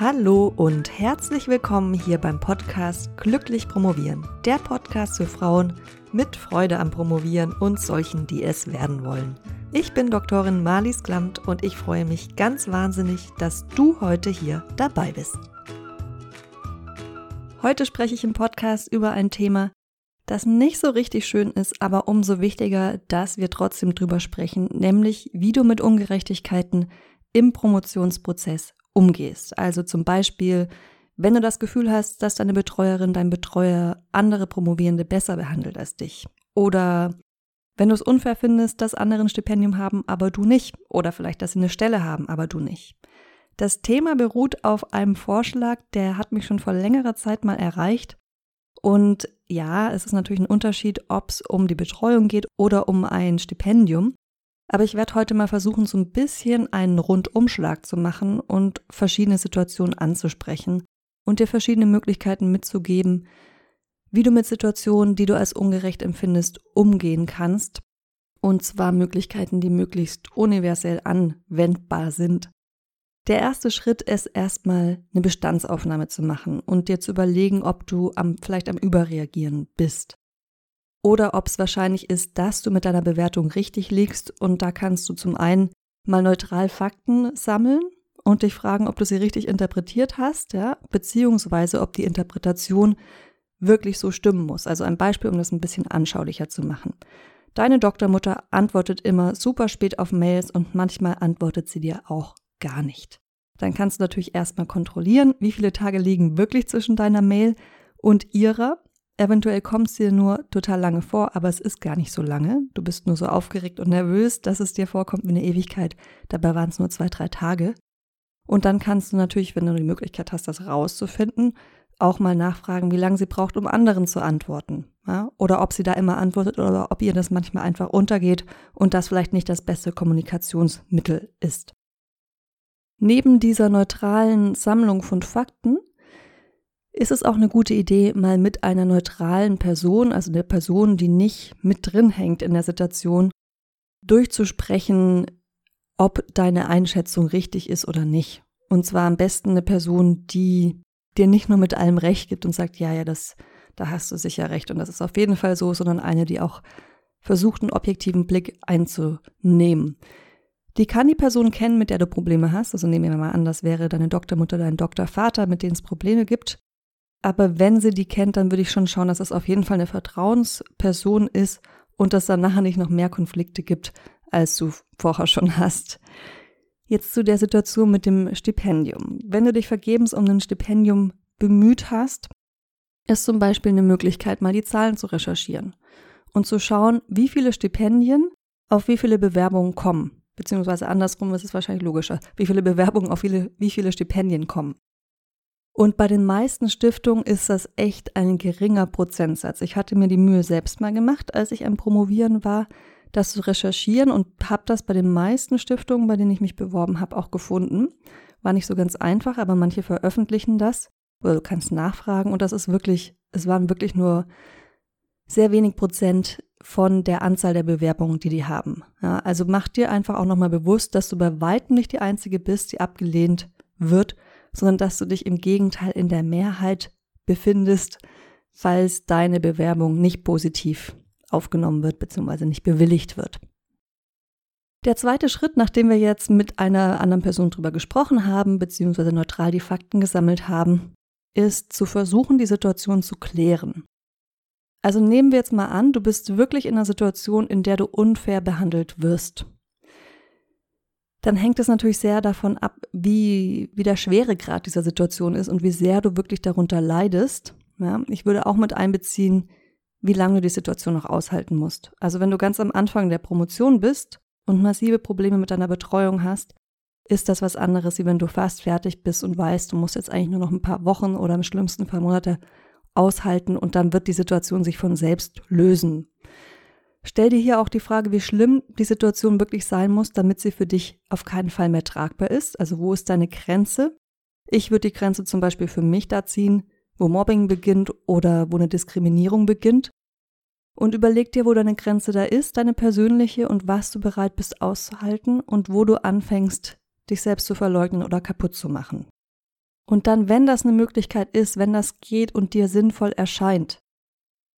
Hallo und herzlich willkommen hier beim Podcast Glücklich Promovieren. Der Podcast für Frauen mit Freude am Promovieren und solchen, die es werden wollen. Ich bin Doktorin Marlies Klamt und ich freue mich ganz wahnsinnig, dass du heute hier dabei bist. Heute spreche ich im Podcast über ein Thema, das nicht so richtig schön ist, aber umso wichtiger, dass wir trotzdem drüber sprechen, nämlich wie du mit Ungerechtigkeiten im Promotionsprozess umgehst. Also zum Beispiel, wenn du das Gefühl hast, dass deine Betreuerin, dein Betreuer andere Promovierende besser behandelt als dich. Oder wenn du es unfair findest, dass andere ein Stipendium haben, aber du nicht. Oder vielleicht, dass sie eine Stelle haben, aber du nicht. Das Thema beruht auf einem Vorschlag, der hat mich schon vor längerer Zeit mal erreicht. Und ja, es ist natürlich ein Unterschied, ob es um die Betreuung geht oder um ein Stipendium. Aber ich werde heute mal versuchen, so ein bisschen einen Rundumschlag zu machen und verschiedene Situationen anzusprechen und dir verschiedene Möglichkeiten mitzugeben, wie du mit Situationen, die du als ungerecht empfindest, umgehen kannst. Und zwar Möglichkeiten, die möglichst universell anwendbar sind. Der erste Schritt ist erstmal eine Bestandsaufnahme zu machen und dir zu überlegen, ob du am, vielleicht am Überreagieren bist oder ob es wahrscheinlich ist, dass du mit deiner Bewertung richtig liegst und da kannst du zum einen mal neutral Fakten sammeln und dich fragen, ob du sie richtig interpretiert hast, ja, beziehungsweise ob die Interpretation wirklich so stimmen muss. Also ein Beispiel, um das ein bisschen anschaulicher zu machen. Deine Doktormutter antwortet immer super spät auf Mails und manchmal antwortet sie dir auch gar nicht. Dann kannst du natürlich erstmal kontrollieren, wie viele Tage liegen wirklich zwischen deiner Mail und ihrer Eventuell kommt es dir nur total lange vor, aber es ist gar nicht so lange. Du bist nur so aufgeregt und nervös, dass es dir vorkommt wie eine Ewigkeit. Dabei waren es nur zwei, drei Tage. Und dann kannst du natürlich, wenn du die Möglichkeit hast, das rauszufinden, auch mal nachfragen, wie lange sie braucht, um anderen zu antworten. Ja? Oder ob sie da immer antwortet oder ob ihr das manchmal einfach untergeht und das vielleicht nicht das beste Kommunikationsmittel ist. Neben dieser neutralen Sammlung von Fakten ist es auch eine gute Idee, mal mit einer neutralen Person, also der Person, die nicht mit drin hängt in der Situation, durchzusprechen, ob deine Einschätzung richtig ist oder nicht. Und zwar am besten eine Person, die dir nicht nur mit allem Recht gibt und sagt, ja, ja, das, da hast du sicher recht und das ist auf jeden Fall so, sondern eine, die auch versucht, einen objektiven Blick einzunehmen. Die kann die Person kennen, mit der du Probleme hast. Also nehmen wir mal an, das wäre deine Doktormutter, dein Doktorvater, mit denen es Probleme gibt. Aber wenn sie die kennt, dann würde ich schon schauen, dass es auf jeden Fall eine Vertrauensperson ist und dass dann nachher nicht noch mehr Konflikte gibt, als du vorher schon hast. Jetzt zu der Situation mit dem Stipendium. Wenn du dich vergebens um ein Stipendium bemüht hast, ist zum Beispiel eine Möglichkeit, mal die Zahlen zu recherchieren und zu schauen, wie viele Stipendien auf wie viele Bewerbungen kommen. Beziehungsweise andersrum ist es wahrscheinlich logischer, wie viele Bewerbungen auf viele, wie viele Stipendien kommen. Und bei den meisten Stiftungen ist das echt ein geringer Prozentsatz. Ich hatte mir die Mühe selbst mal gemacht, als ich am Promovieren war, das zu recherchieren und habe das bei den meisten Stiftungen, bei denen ich mich beworben habe, auch gefunden. War nicht so ganz einfach, aber manche veröffentlichen das oder du kannst nachfragen und das ist wirklich, es waren wirklich nur sehr wenig Prozent von der Anzahl der Bewerbungen, die die haben. Ja, also mach dir einfach auch nochmal bewusst, dass du bei weitem nicht die Einzige bist, die abgelehnt wird sondern dass du dich im Gegenteil in der Mehrheit befindest, falls deine Bewerbung nicht positiv aufgenommen wird bzw. nicht bewilligt wird. Der zweite Schritt, nachdem wir jetzt mit einer anderen Person drüber gesprochen haben bzw. neutral die Fakten gesammelt haben, ist zu versuchen, die Situation zu klären. Also nehmen wir jetzt mal an, du bist wirklich in einer Situation, in der du unfair behandelt wirst dann hängt es natürlich sehr davon ab, wie, wie der Schweregrad dieser Situation ist und wie sehr du wirklich darunter leidest. Ja, ich würde auch mit einbeziehen, wie lange du die Situation noch aushalten musst. Also wenn du ganz am Anfang der Promotion bist und massive Probleme mit deiner Betreuung hast, ist das was anderes, wie wenn du fast fertig bist und weißt, du musst jetzt eigentlich nur noch ein paar Wochen oder im schlimmsten paar Monate aushalten und dann wird die Situation sich von selbst lösen. Stell dir hier auch die Frage, wie schlimm die Situation wirklich sein muss, damit sie für dich auf keinen Fall mehr tragbar ist. Also wo ist deine Grenze? Ich würde die Grenze zum Beispiel für mich da ziehen, wo Mobbing beginnt oder wo eine Diskriminierung beginnt. Und überleg dir, wo deine Grenze da ist, deine persönliche und was du bereit bist auszuhalten und wo du anfängst, dich selbst zu verleugnen oder kaputt zu machen. Und dann, wenn das eine Möglichkeit ist, wenn das geht und dir sinnvoll erscheint,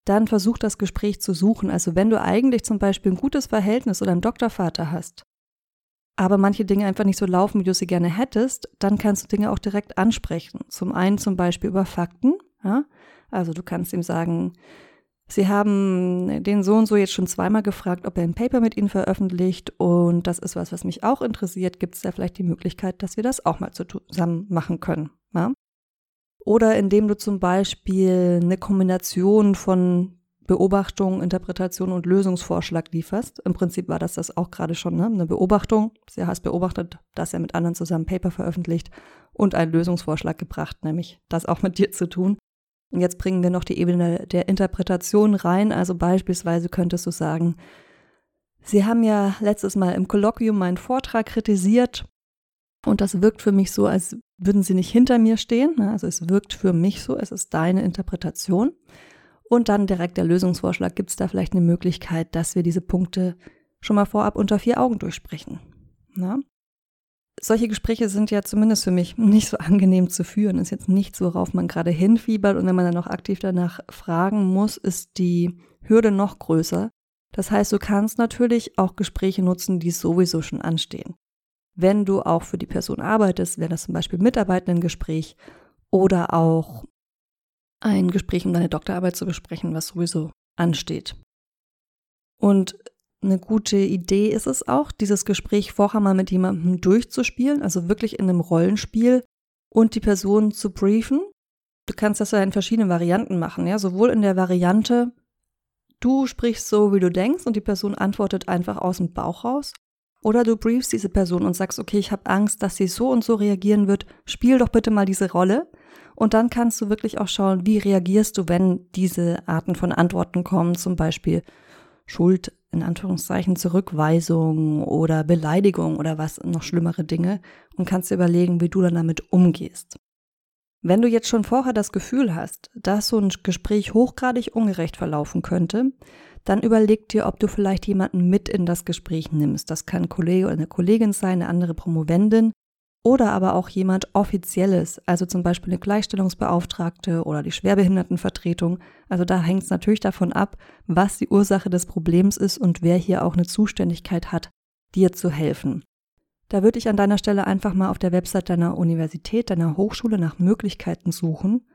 dann versuch das Gespräch zu suchen. Also wenn du eigentlich zum Beispiel ein gutes Verhältnis oder einen Doktorvater hast, aber manche Dinge einfach nicht so laufen, wie du sie gerne hättest, dann kannst du Dinge auch direkt ansprechen. Zum einen zum Beispiel über Fakten. Ja? Also du kannst ihm sagen, Sie haben den so und so jetzt schon zweimal gefragt, ob er ein Paper mit Ihnen veröffentlicht und das ist was, was mich auch interessiert. Gibt es da vielleicht die Möglichkeit, dass wir das auch mal zusammen machen können? Ja? Oder indem du zum Beispiel eine Kombination von Beobachtung, Interpretation und Lösungsvorschlag lieferst. Im Prinzip war das das auch gerade schon, ne? eine Beobachtung. Sie hast beobachtet, dass er mit anderen zusammen Paper veröffentlicht und einen Lösungsvorschlag gebracht, nämlich das auch mit dir zu tun. Und jetzt bringen wir noch die Ebene der Interpretation rein. Also beispielsweise könntest du sagen, Sie haben ja letztes Mal im Kolloquium meinen Vortrag kritisiert und das wirkt für mich so, als würden Sie nicht hinter mir stehen. Ne? Also es wirkt für mich so, es ist deine Interpretation. Und dann direkt der Lösungsvorschlag. Gibt es da vielleicht eine Möglichkeit, dass wir diese Punkte schon mal vorab unter vier Augen durchsprechen? Na? solche Gespräche sind ja zumindest für mich nicht so angenehm zu führen. Ist jetzt nichts, worauf man gerade hinfiebert. Und wenn man dann noch aktiv danach fragen muss, ist die Hürde noch größer. Das heißt, du kannst natürlich auch Gespräche nutzen, die sowieso schon anstehen. Wenn du auch für die Person arbeitest, wäre das zum Beispiel Mitarbeitendengespräch oder auch ein Gespräch, um deine Doktorarbeit zu besprechen, was sowieso ansteht. Und eine gute Idee ist es auch, dieses Gespräch vorher mal mit jemandem durchzuspielen, also wirklich in einem Rollenspiel und die Person zu briefen. Du kannst das ja in verschiedenen Varianten machen, ja, sowohl in der Variante, du sprichst so, wie du denkst und die Person antwortet einfach aus dem Bauch raus. Oder du briefst diese Person und sagst, okay, ich habe Angst, dass sie so und so reagieren wird, spiel doch bitte mal diese Rolle. Und dann kannst du wirklich auch schauen, wie reagierst du, wenn diese Arten von Antworten kommen, zum Beispiel Schuld in Anführungszeichen Zurückweisung oder Beleidigung oder was noch schlimmere Dinge und kannst dir überlegen, wie du dann damit umgehst. Wenn du jetzt schon vorher das Gefühl hast, dass so ein Gespräch hochgradig ungerecht verlaufen könnte, dann überleg dir, ob du vielleicht jemanden mit in das Gespräch nimmst. Das kann ein Kollege oder eine Kollegin sein, eine andere Promovendin oder aber auch jemand Offizielles, also zum Beispiel eine Gleichstellungsbeauftragte oder die Schwerbehindertenvertretung. Also da hängt es natürlich davon ab, was die Ursache des Problems ist und wer hier auch eine Zuständigkeit hat, dir zu helfen. Da würde ich an deiner Stelle einfach mal auf der Website deiner Universität, deiner Hochschule nach Möglichkeiten suchen.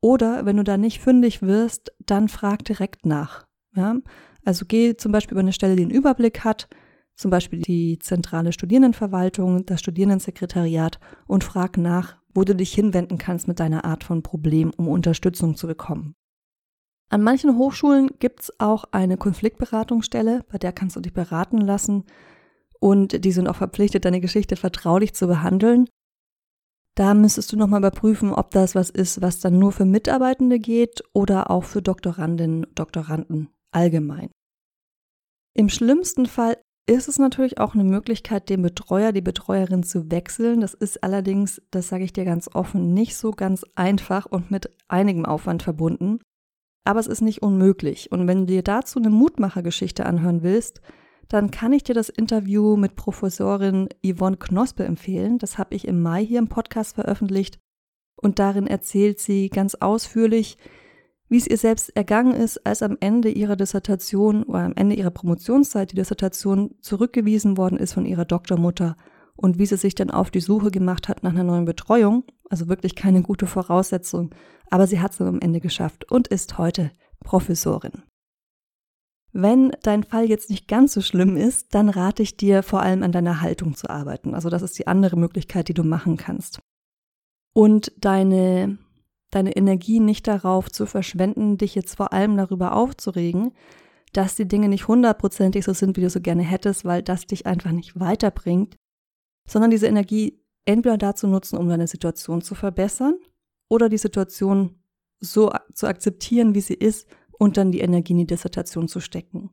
Oder wenn du da nicht fündig wirst, dann frag direkt nach. Ja? Also geh zum Beispiel über eine Stelle, die einen Überblick hat, zum Beispiel die zentrale Studierendenverwaltung, das Studierendensekretariat und frag nach, wo du dich hinwenden kannst mit deiner Art von Problem, um Unterstützung zu bekommen. An manchen Hochschulen gibt es auch eine Konfliktberatungsstelle, bei der kannst du dich beraten lassen und die sind auch verpflichtet, deine Geschichte vertraulich zu behandeln. Da müsstest du nochmal überprüfen, ob das was ist, was dann nur für Mitarbeitende geht oder auch für Doktorandinnen und Doktoranden allgemein. Im schlimmsten Fall ist es natürlich auch eine Möglichkeit, den Betreuer, die Betreuerin zu wechseln. Das ist allerdings, das sage ich dir ganz offen, nicht so ganz einfach und mit einigem Aufwand verbunden. Aber es ist nicht unmöglich. Und wenn du dir dazu eine Mutmachergeschichte anhören willst, dann kann ich dir das Interview mit Professorin Yvonne Knospe empfehlen. Das habe ich im Mai hier im Podcast veröffentlicht. Und darin erzählt sie ganz ausführlich, wie es ihr selbst ergangen ist, als am Ende ihrer Dissertation oder am Ende ihrer Promotionszeit die Dissertation zurückgewiesen worden ist von ihrer Doktormutter und wie sie sich dann auf die Suche gemacht hat nach einer neuen Betreuung. Also wirklich keine gute Voraussetzung, aber sie hat es am Ende geschafft und ist heute Professorin. Wenn dein Fall jetzt nicht ganz so schlimm ist, dann rate ich dir vor allem an deiner Haltung zu arbeiten. Also das ist die andere Möglichkeit, die du machen kannst. Und deine deine Energie nicht darauf zu verschwenden, dich jetzt vor allem darüber aufzuregen, dass die Dinge nicht hundertprozentig so sind, wie du so gerne hättest, weil das dich einfach nicht weiterbringt, sondern diese Energie entweder dazu nutzen, um deine Situation zu verbessern oder die Situation so zu akzeptieren, wie sie ist und dann die Energie in die Dissertation zu stecken.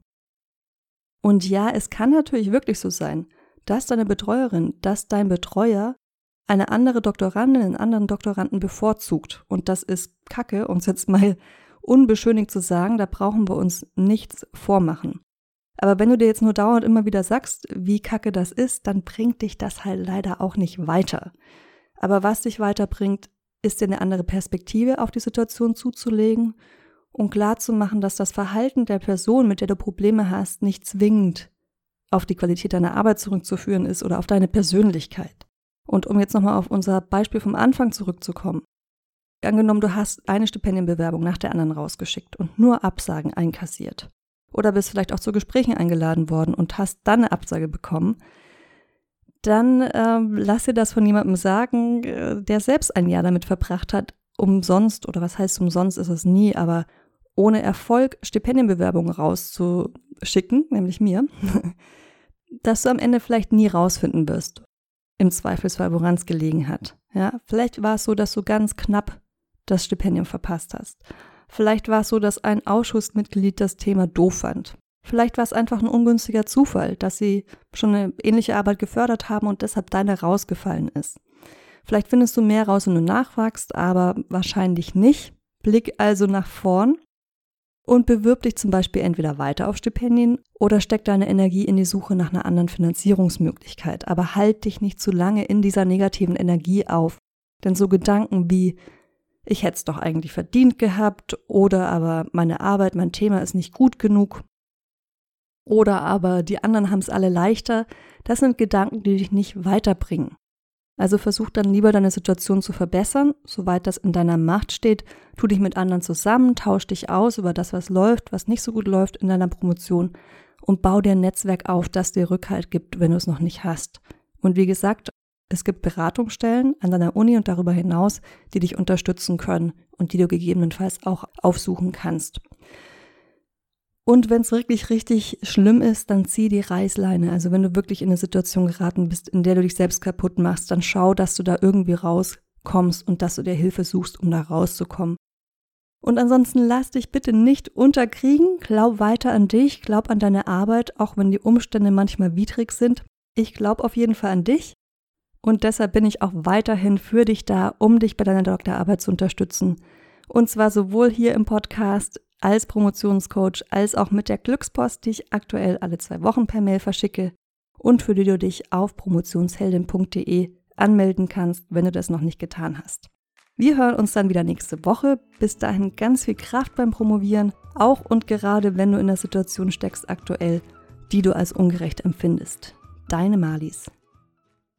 Und ja, es kann natürlich wirklich so sein, dass deine Betreuerin, dass dein Betreuer eine andere Doktorandin einen anderen Doktoranden bevorzugt. Und das ist Kacke, um es jetzt mal unbeschönigt zu sagen, da brauchen wir uns nichts vormachen. Aber wenn du dir jetzt nur dauernd immer wieder sagst, wie kacke das ist, dann bringt dich das halt leider auch nicht weiter. Aber was dich weiterbringt, ist dir eine andere Perspektive auf die Situation zuzulegen und klarzumachen, dass das Verhalten der Person, mit der du Probleme hast, nicht zwingend auf die Qualität deiner Arbeit zurückzuführen ist oder auf deine Persönlichkeit. Und um jetzt nochmal auf unser Beispiel vom Anfang zurückzukommen. Angenommen, du hast eine Stipendienbewerbung nach der anderen rausgeschickt und nur Absagen einkassiert. Oder bist vielleicht auch zu Gesprächen eingeladen worden und hast dann eine Absage bekommen. Dann äh, lass dir das von jemandem sagen, äh, der selbst ein Jahr damit verbracht hat, umsonst, oder was heißt umsonst ist es nie, aber ohne Erfolg Stipendienbewerbungen rauszuschicken, nämlich mir, dass du am Ende vielleicht nie rausfinden wirst. Im Zweifelsfall, woran es gelegen hat. Ja, vielleicht war es so, dass du ganz knapp das Stipendium verpasst hast. Vielleicht war es so, dass ein Ausschussmitglied das Thema doof fand. Vielleicht war es einfach ein ungünstiger Zufall, dass sie schon eine ähnliche Arbeit gefördert haben und deshalb deine rausgefallen ist. Vielleicht findest du mehr raus, wenn du nachwachst, aber wahrscheinlich nicht. Blick also nach vorn und bewirb dich zum Beispiel entweder weiter auf Stipendien oder steck deine Energie in die Suche nach einer anderen Finanzierungsmöglichkeit. Aber halt dich nicht zu lange in dieser negativen Energie auf. Denn so Gedanken wie, ich hätte es doch eigentlich verdient gehabt oder aber meine Arbeit, mein Thema ist nicht gut genug oder aber die anderen haben es alle leichter, das sind Gedanken, die dich nicht weiterbringen. Also versuch dann lieber deine Situation zu verbessern, soweit das in deiner Macht steht. Tu dich mit anderen zusammen, tausch dich aus über das, was läuft, was nicht so gut läuft in deiner Promotion und bau dir ein Netzwerk auf, das dir Rückhalt gibt, wenn du es noch nicht hast. Und wie gesagt, es gibt Beratungsstellen an deiner Uni und darüber hinaus, die dich unterstützen können und die du gegebenenfalls auch aufsuchen kannst. Und wenn es wirklich richtig schlimm ist, dann zieh die Reißleine. Also wenn du wirklich in eine Situation geraten bist, in der du dich selbst kaputt machst, dann schau, dass du da irgendwie rauskommst und dass du dir Hilfe suchst, um da rauszukommen. Und ansonsten lass dich bitte nicht unterkriegen. Glaub weiter an dich, glaub an deine Arbeit, auch wenn die Umstände manchmal widrig sind. Ich glaube auf jeden Fall an dich. Und deshalb bin ich auch weiterhin für dich da, um dich bei deiner Doktorarbeit zu unterstützen. Und zwar sowohl hier im Podcast als Promotionscoach als auch mit der Glückspost, die ich aktuell alle zwei Wochen per Mail verschicke und für die du dich auf promotionsheldin.de anmelden kannst, wenn du das noch nicht getan hast. Wir hören uns dann wieder nächste Woche. Bis dahin ganz viel Kraft beim Promovieren, auch und gerade wenn du in der Situation steckst aktuell, die du als ungerecht empfindest. Deine Malis.